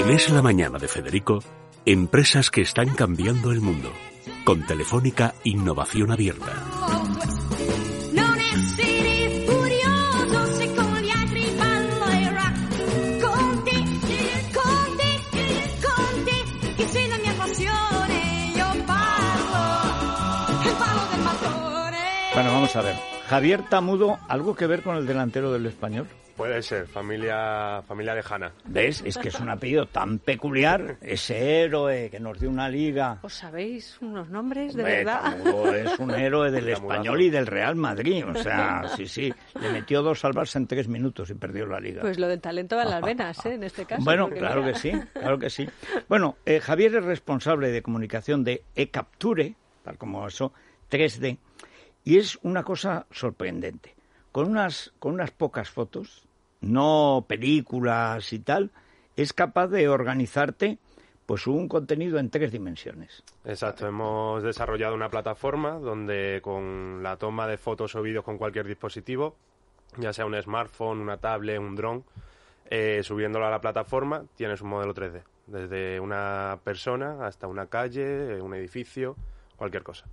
En Es la Mañana de Federico, empresas que están cambiando el mundo. Con Telefónica Innovación Abierta. Bueno, vamos a ver. Javier Tamudo, ¿algo que ver con el delantero del español? Puede ser, familia, familia lejana. ¿Ves? Es que es un apellido tan peculiar. Ese héroe que nos dio una liga. ¿Os sabéis unos nombres de Hombre, verdad? Tamudo es un héroe del Tamudazo. español y del Real Madrid. O sea, sí, sí. Le metió dos salvarse en tres minutos y perdió la liga. Pues lo del talento va en las venas, ¿eh? En este caso. Bueno, claro mira. que sí, claro que sí. Bueno, eh, Javier es responsable de comunicación de eCapture, tal como eso, 3D, y es una cosa sorprendente. Con unas, con unas pocas fotos, no películas y tal, es capaz de organizarte pues un contenido en tres dimensiones. Exacto, hemos desarrollado una plataforma donde con la toma de fotos o vídeos con cualquier dispositivo, ya sea un smartphone, una tablet, un dron, eh, subiéndolo a la plataforma, tienes un modelo 3D. Desde una persona hasta una calle, un edificio, cualquier cosa.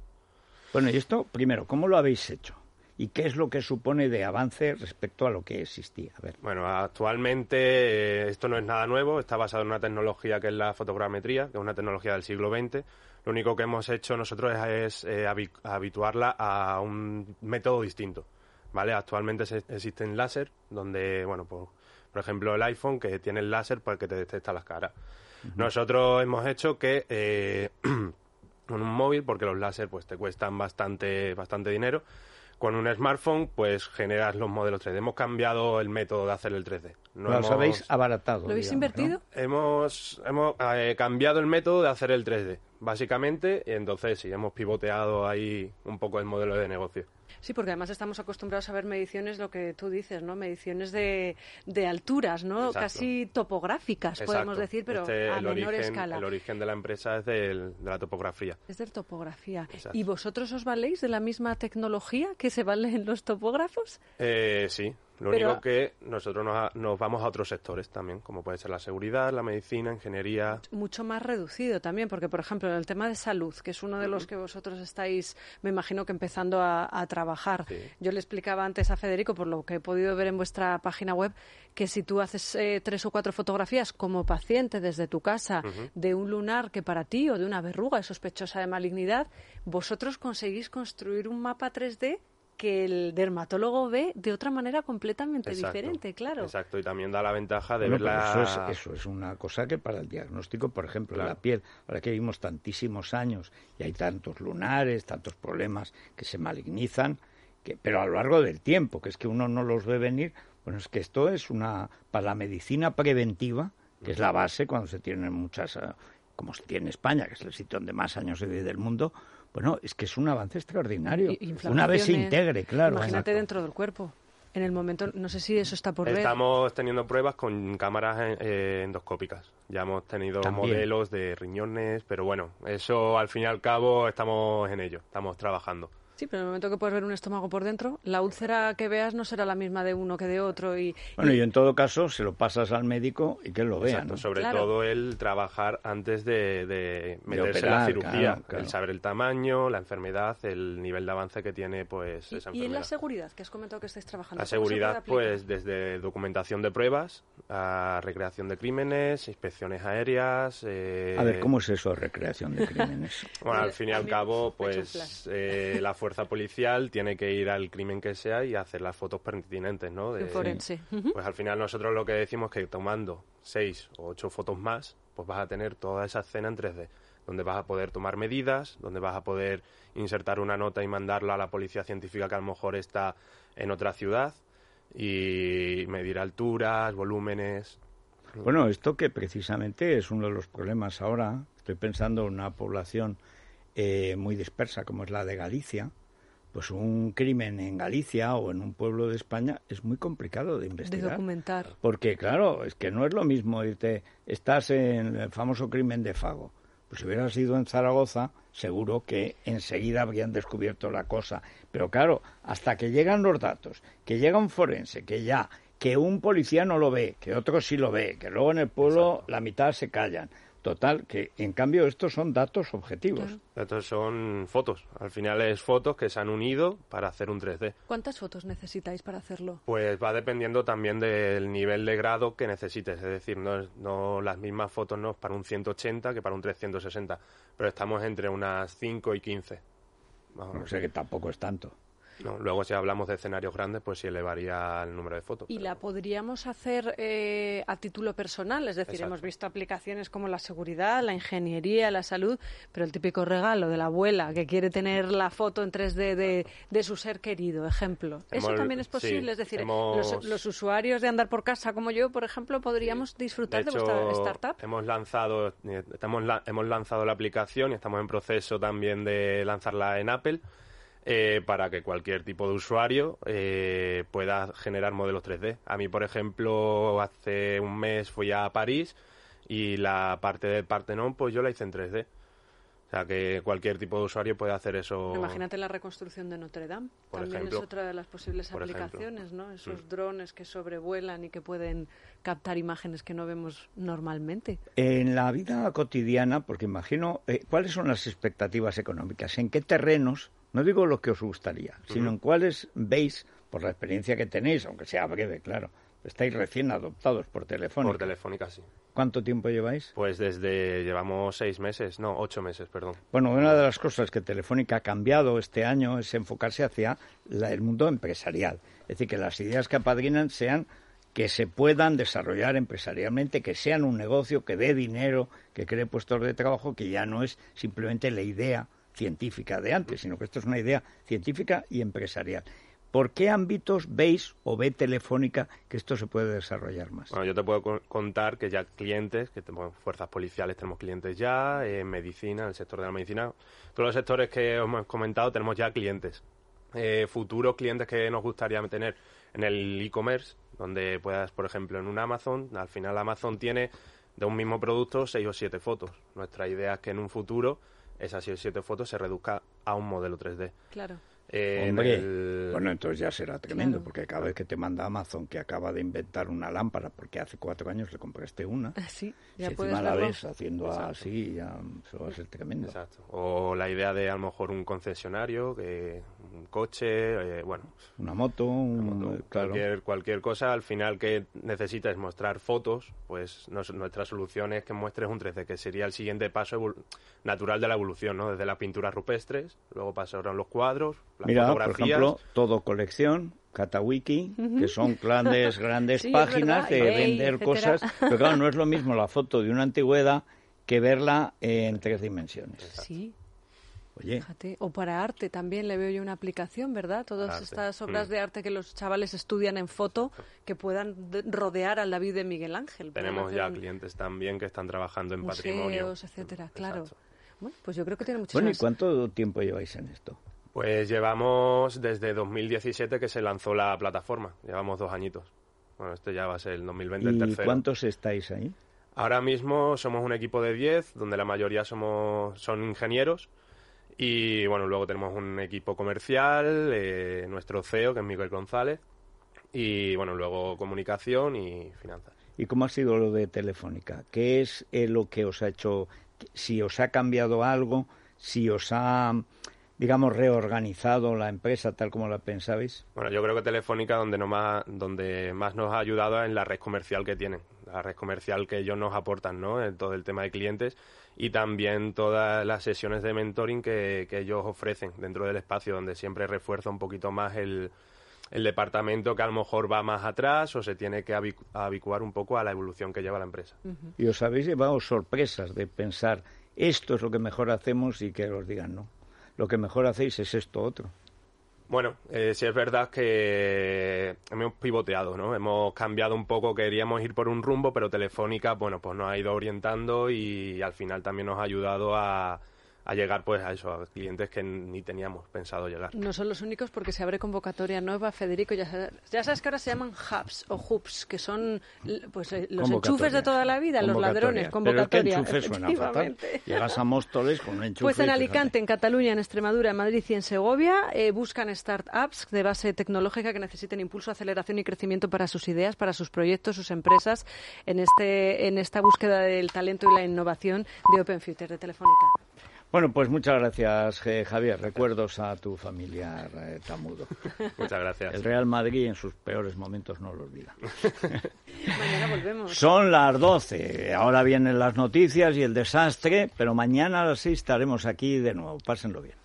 Bueno, y esto, primero, ¿cómo lo habéis hecho? ¿Y qué es lo que supone de avance respecto a lo que existía? A ver. Bueno, actualmente eh, esto no es nada nuevo, está basado en una tecnología que es la fotogrametría, que es una tecnología del siglo XX. Lo único que hemos hecho nosotros es, es, eh, habi- habituarla a un método distinto. ¿vale? Actualmente se- existen láser, donde, bueno, pues, por ejemplo, el iPhone que tiene el láser pues, que te detecta las caras. Nosotros hemos hecho que eh, con un móvil, porque los láser pues, te cuestan bastante, bastante dinero, con un smartphone, pues generas los modelos 3D. Hemos cambiado el método de hacer el 3D. No Los hemos- habéis abaratado. ¿Lo habéis digamos, ¿no? invertido? Hemos, hemos eh, cambiado el método de hacer el 3D, básicamente, y entonces sí, hemos pivoteado ahí un poco el modelo de negocio. Sí, porque además estamos acostumbrados a ver mediciones, lo que tú dices, ¿no? Mediciones de, de alturas, ¿no? Exacto. Casi topográficas, podemos decir, pero Este, a menor origen, escala. El origen de la empresa es del- de la topografía. Es de topografía. Exacto. ¿Y vosotros os valéis de la misma tecnología que se vale en los topógrafos? Eh, sí, lo Pero- único que nosotros nos, nos vamos a otros sectores también, como puede ser la seguridad, la medicina, ingeniería. Mucho más reducido también, porque, por ejemplo, en el tema de salud, que es uno de los que vosotros estáis, me imagino que empezando a, a trabajar. Sí. Yo le explicaba antes a Federico, por lo que he podido ver en vuestra página web, que si tú haces eh, tres o cuatro fotografías como paciente desde tu casa de un lunar que para ti o de una verruga es sospechosa de malignidad, vosotros conseguís construir un mapa 3D que el dermatólogo ve de otra manera completamente Exacto, diferente, claro. Exacto, y también da la ventaja de Bueno, ver la... eso, es, eso es una cosa que para el diagnóstico, por ejemplo, de Claro. la piel, ahora que vivimos tantísimos años y hay tantos lunares, tantos problemas que se malignizan, que, pero a lo largo del tiempo, que es que uno no los ve venir, bueno, es que esto es una, para la medicina preventiva, que es la base cuando se tienen muchas, eh, como se tiene en España, que es el sitio donde más años se vive del mundo, bueno, es que es un avance extraordinario. Una vez se integre, claro. Imagínate Exacto. dentro del cuerpo. En el momento, no sé si eso está por ver. Estamos teniendo pruebas con cámaras eh, eh, endoscópicas. Ya hemos tenido También. modelos de riñones, pero bueno, eso al fin y al cabo estamos en ello, estamos trabajando. Sí, pero en el momento que puedes ver un estómago por dentro, la úlcera que veas no será la misma de uno que de otro. Y, Bueno, y- y en todo caso se lo pasas al médico y que él lo vea, Exacto, ¿no? sobre Claro. todo el trabajar antes de, de meterse en la operar, cirugía, claro, claro. el saber el tamaño, la enfermedad, el nivel de avance que tiene pues y- esa y en enfermedad. la seguridad, que has comentado que estáis trabajando. La ¿cómo se seguridad, aplicar? pues desde documentación de pruebas a recreación de crímenes, inspecciones aéreas. eh, A ver, ¿cómo es eso, recreación de crímenes? Bueno, al fin y al cabo, pues eh, la fuerza policial tiene que ir al crimen que sea y hacer las fotos pertinentes, ¿no? De forense. Pues al final nosotros lo que decimos es que tomando seis o ocho fotos más, pues vas a tener toda esa escena en 3D, donde vas a poder tomar medidas, donde vas a poder insertar una nota y mandarla a la policía científica que a lo mejor está en otra ciudad y medir alturas, volúmenes. Bueno, esto que precisamente es uno de los problemas ahora, estoy pensando en una población eh, muy dispersa como es la de Galicia, pues un crimen en Galicia o en un pueblo de España es muy complicado de De investigar. documentar. Porque, claro, es que no es lo mismo irte, estás en el famoso crimen de Fago. Pues si hubieras ido en Zaragoza, seguro que enseguida habrían descubierto la cosa. Pero claro, hasta que llegan los datos, que llega un forense, que ya, que un policía no lo ve, que otro sí lo ve, que luego en el pueblo la mitad se callan. Total, que en cambio estos son datos objetivos. Estos son fotos. Al final es fotos que se han unido para hacer un 3D. ¿Cuántas fotos necesitáis para hacerlo? Pues va dependiendo también del nivel de grado que necesites. Es decir, no, es- no las mismas fotos no es para un 180 que para un 360. Pero estamos entre unas 5 y 15. más o No menos. sé que tampoco es tanto. No, luego si hablamos de escenarios grandes, pues sí elevaría el número de fotos. Y pero- la podríamos hacer eh, a título personal, es decir, Exacto. hemos visto aplicaciones como la seguridad, la ingeniería, la salud, pero el típico regalo de la abuela que quiere tener la foto en 3D de, de su ser querido, ejemplo. ¿Eso también es posible? sí, es decir, hemos- los, los usuarios de andar por casa como yo, por ejemplo, podríamos disfrutar de, de hecho, vuestra startup. hemos lanzado, eh, estamos hemos lanzado la aplicación y estamos en proceso también de lanzarla en Apple eh, para que cualquier tipo de usuario eh, pueda generar modelos 3D. A mí, por ejemplo, hace un mes fui a París y la parte del Partenón, pues yo la hice en 3D. O sea que cualquier tipo de usuario puede hacer eso. Imagínate la reconstrucción de Notre Dame. Por También ejemplo. es otra de las posibles Por ejemplo. aplicaciones, ¿no? Esos Mm. drones que sobrevuelan y que pueden captar imágenes que no vemos normalmente. En la vida cotidiana, porque imagino, eh, ¿cuáles son las expectativas económicas? ¿En qué terrenos, no digo lo que os gustaría, sino en cuáles veis, por la experiencia que tenéis, aunque sea breve, claro, estáis recién adoptados por Telefónica. Por Telefónica, sí. ¿Cuánto tiempo lleváis? Pues desde llevamos seis meses, no, ocho meses, perdón. Bueno, una de las cosas que Telefónica ha cambiado este año es enfocarse hacia la- el mundo empresarial. Es decir, que las ideas que apadrinan sean que se puedan desarrollar empresarialmente, que sean un negocio que dé dinero, que cree puestos de trabajo, que ya no es simplemente la idea científica de antes, sino que esto es una idea científica y empresarial. ¿Por qué ámbitos veis o ve Telefónica que esto se puede desarrollar más? Bueno, yo te puedo co- contar que ya clientes, que tenemos fuerzas policiales, tenemos clientes ya, en medicina, en el sector de la medicina, todos los sectores que hemos comentado tenemos ya clientes. Eh, futuros clientes que nos gustaría tener en el e-commerce, donde puedas, por ejemplo, en un Amazon, al final Amazon tiene de un mismo producto seis o siete fotos. Nuestra idea es que en un futuro o siete fotos se reduzca a un modelo 3D. Claro. Eh, en Hombre, el- bueno, entonces ya será tremendo, Claro. porque cada vez que te manda Amazon que acaba de inventar una lámpara, porque hace cuatro años le compraste una, Sí, ya si encima la ves haciendo así, ya eso va a ser tremendo. Exacto. O la idea de a lo mejor un concesionario, que un coche, eh, bueno, Una moto, un, moto, claro. cualquier, cualquier cosa, al final que necesites mostrar fotos, pues nos- nuestra solución es que muestres un 3D, que sería el siguiente paso natural de la evolución, ¿no? Desde las pinturas rupestres, luego pasaron los cuadros, las Mira, por fotografías. ejemplo, todo colección, Catawiki, que son grandes, grandes Sí, páginas de vender etcétera. cosas, pero claro, no es lo mismo la foto de una antigüedad que verla en tres dimensiones. Sí, Oye, fíjate. O para arte también le veo yo una aplicación, ¿verdad? Todas Arte. estas obras Mm. de arte que los chavales estudian en foto que puedan de- rodear al David de Miguel Ángel. Tenemos ya un- clientes también que están trabajando en patrimonio. museos, etcétera, claro. Bueno, pues yo creo que tiene muchas bueno, ¿y cuánto tiempo lleváis en esto? Pues llevamos desde 2017 que se lanzó la plataforma, llevamos dos añitos. Bueno, este ya va a ser el 2020, el ¿Y tercero. cuántos estáis ahí? Ahora mismo somos un equipo de 10, donde la mayoría somos son ingenieros. Y bueno, luego tenemos un equipo comercial, eh, nuestro CEO, que es Miguel González. Y bueno, luego comunicación y finanzas. ¿Y cómo ha sido lo de Telefónica? ¿Qué es eh, lo que os ha hecho, si os ha cambiado algo, si os ha, digamos, reorganizado la empresa tal como la pensabais? Bueno, yo creo que Telefónica donde, no más, donde más nos ha ayudado es en la red comercial que tienen, la red comercial que ellos nos aportan, ¿no? En todo el tema de clientes y también todas las sesiones de mentoring que, que ellos ofrecen dentro del espacio, donde siempre refuerza un poquito más el, el departamento que a lo mejor va más atrás o se tiene que abicu- abicuar un poco a la evolución que lleva la empresa. Y os habéis llevado sorpresas de pensar, esto es lo que mejor hacemos y que os digan no. Lo que mejor hacéis es esto otro. Bueno, eh, sí es verdad que hemos pivoteado, ¿no? Hemos cambiado un poco, queríamos ir por un rumbo, pero Telefónica, bueno, pues nos ha ido orientando y al final también nos ha ayudado a, a llegar pues a eso, a clientes que ni teníamos pensado llegar. No son los únicos porque se abre convocatoria nueva, Federico. Ya sabes, ya sabes que ahora se llaman hubs o hubs, que son pues eh, los enchufes de toda la vida, los ladrones. Convocatoria. Pero es que enchufe suena fatal. Llegas a Móstoles con un enchufe. Pues en Alicante, en Cataluña, en Extremadura, en Madrid y en Segovia eh, buscan startups de base tecnológica que necesiten impulso, aceleración y crecimiento para sus ideas, para sus proyectos, sus empresas, en, este, en esta búsqueda del talento y la innovación de Open Future de Telefónica. Bueno, pues muchas gracias, Javier. Recuerdos a tu familiar eh, Tamudo. Muchas gracias. El Real Madrid en sus peores momentos no lo olvida. mañana volvemos. Son las 12. Ahora vienen las noticias y el desastre, pero mañana a las 6 estaremos aquí de nuevo. Pásenlo bien.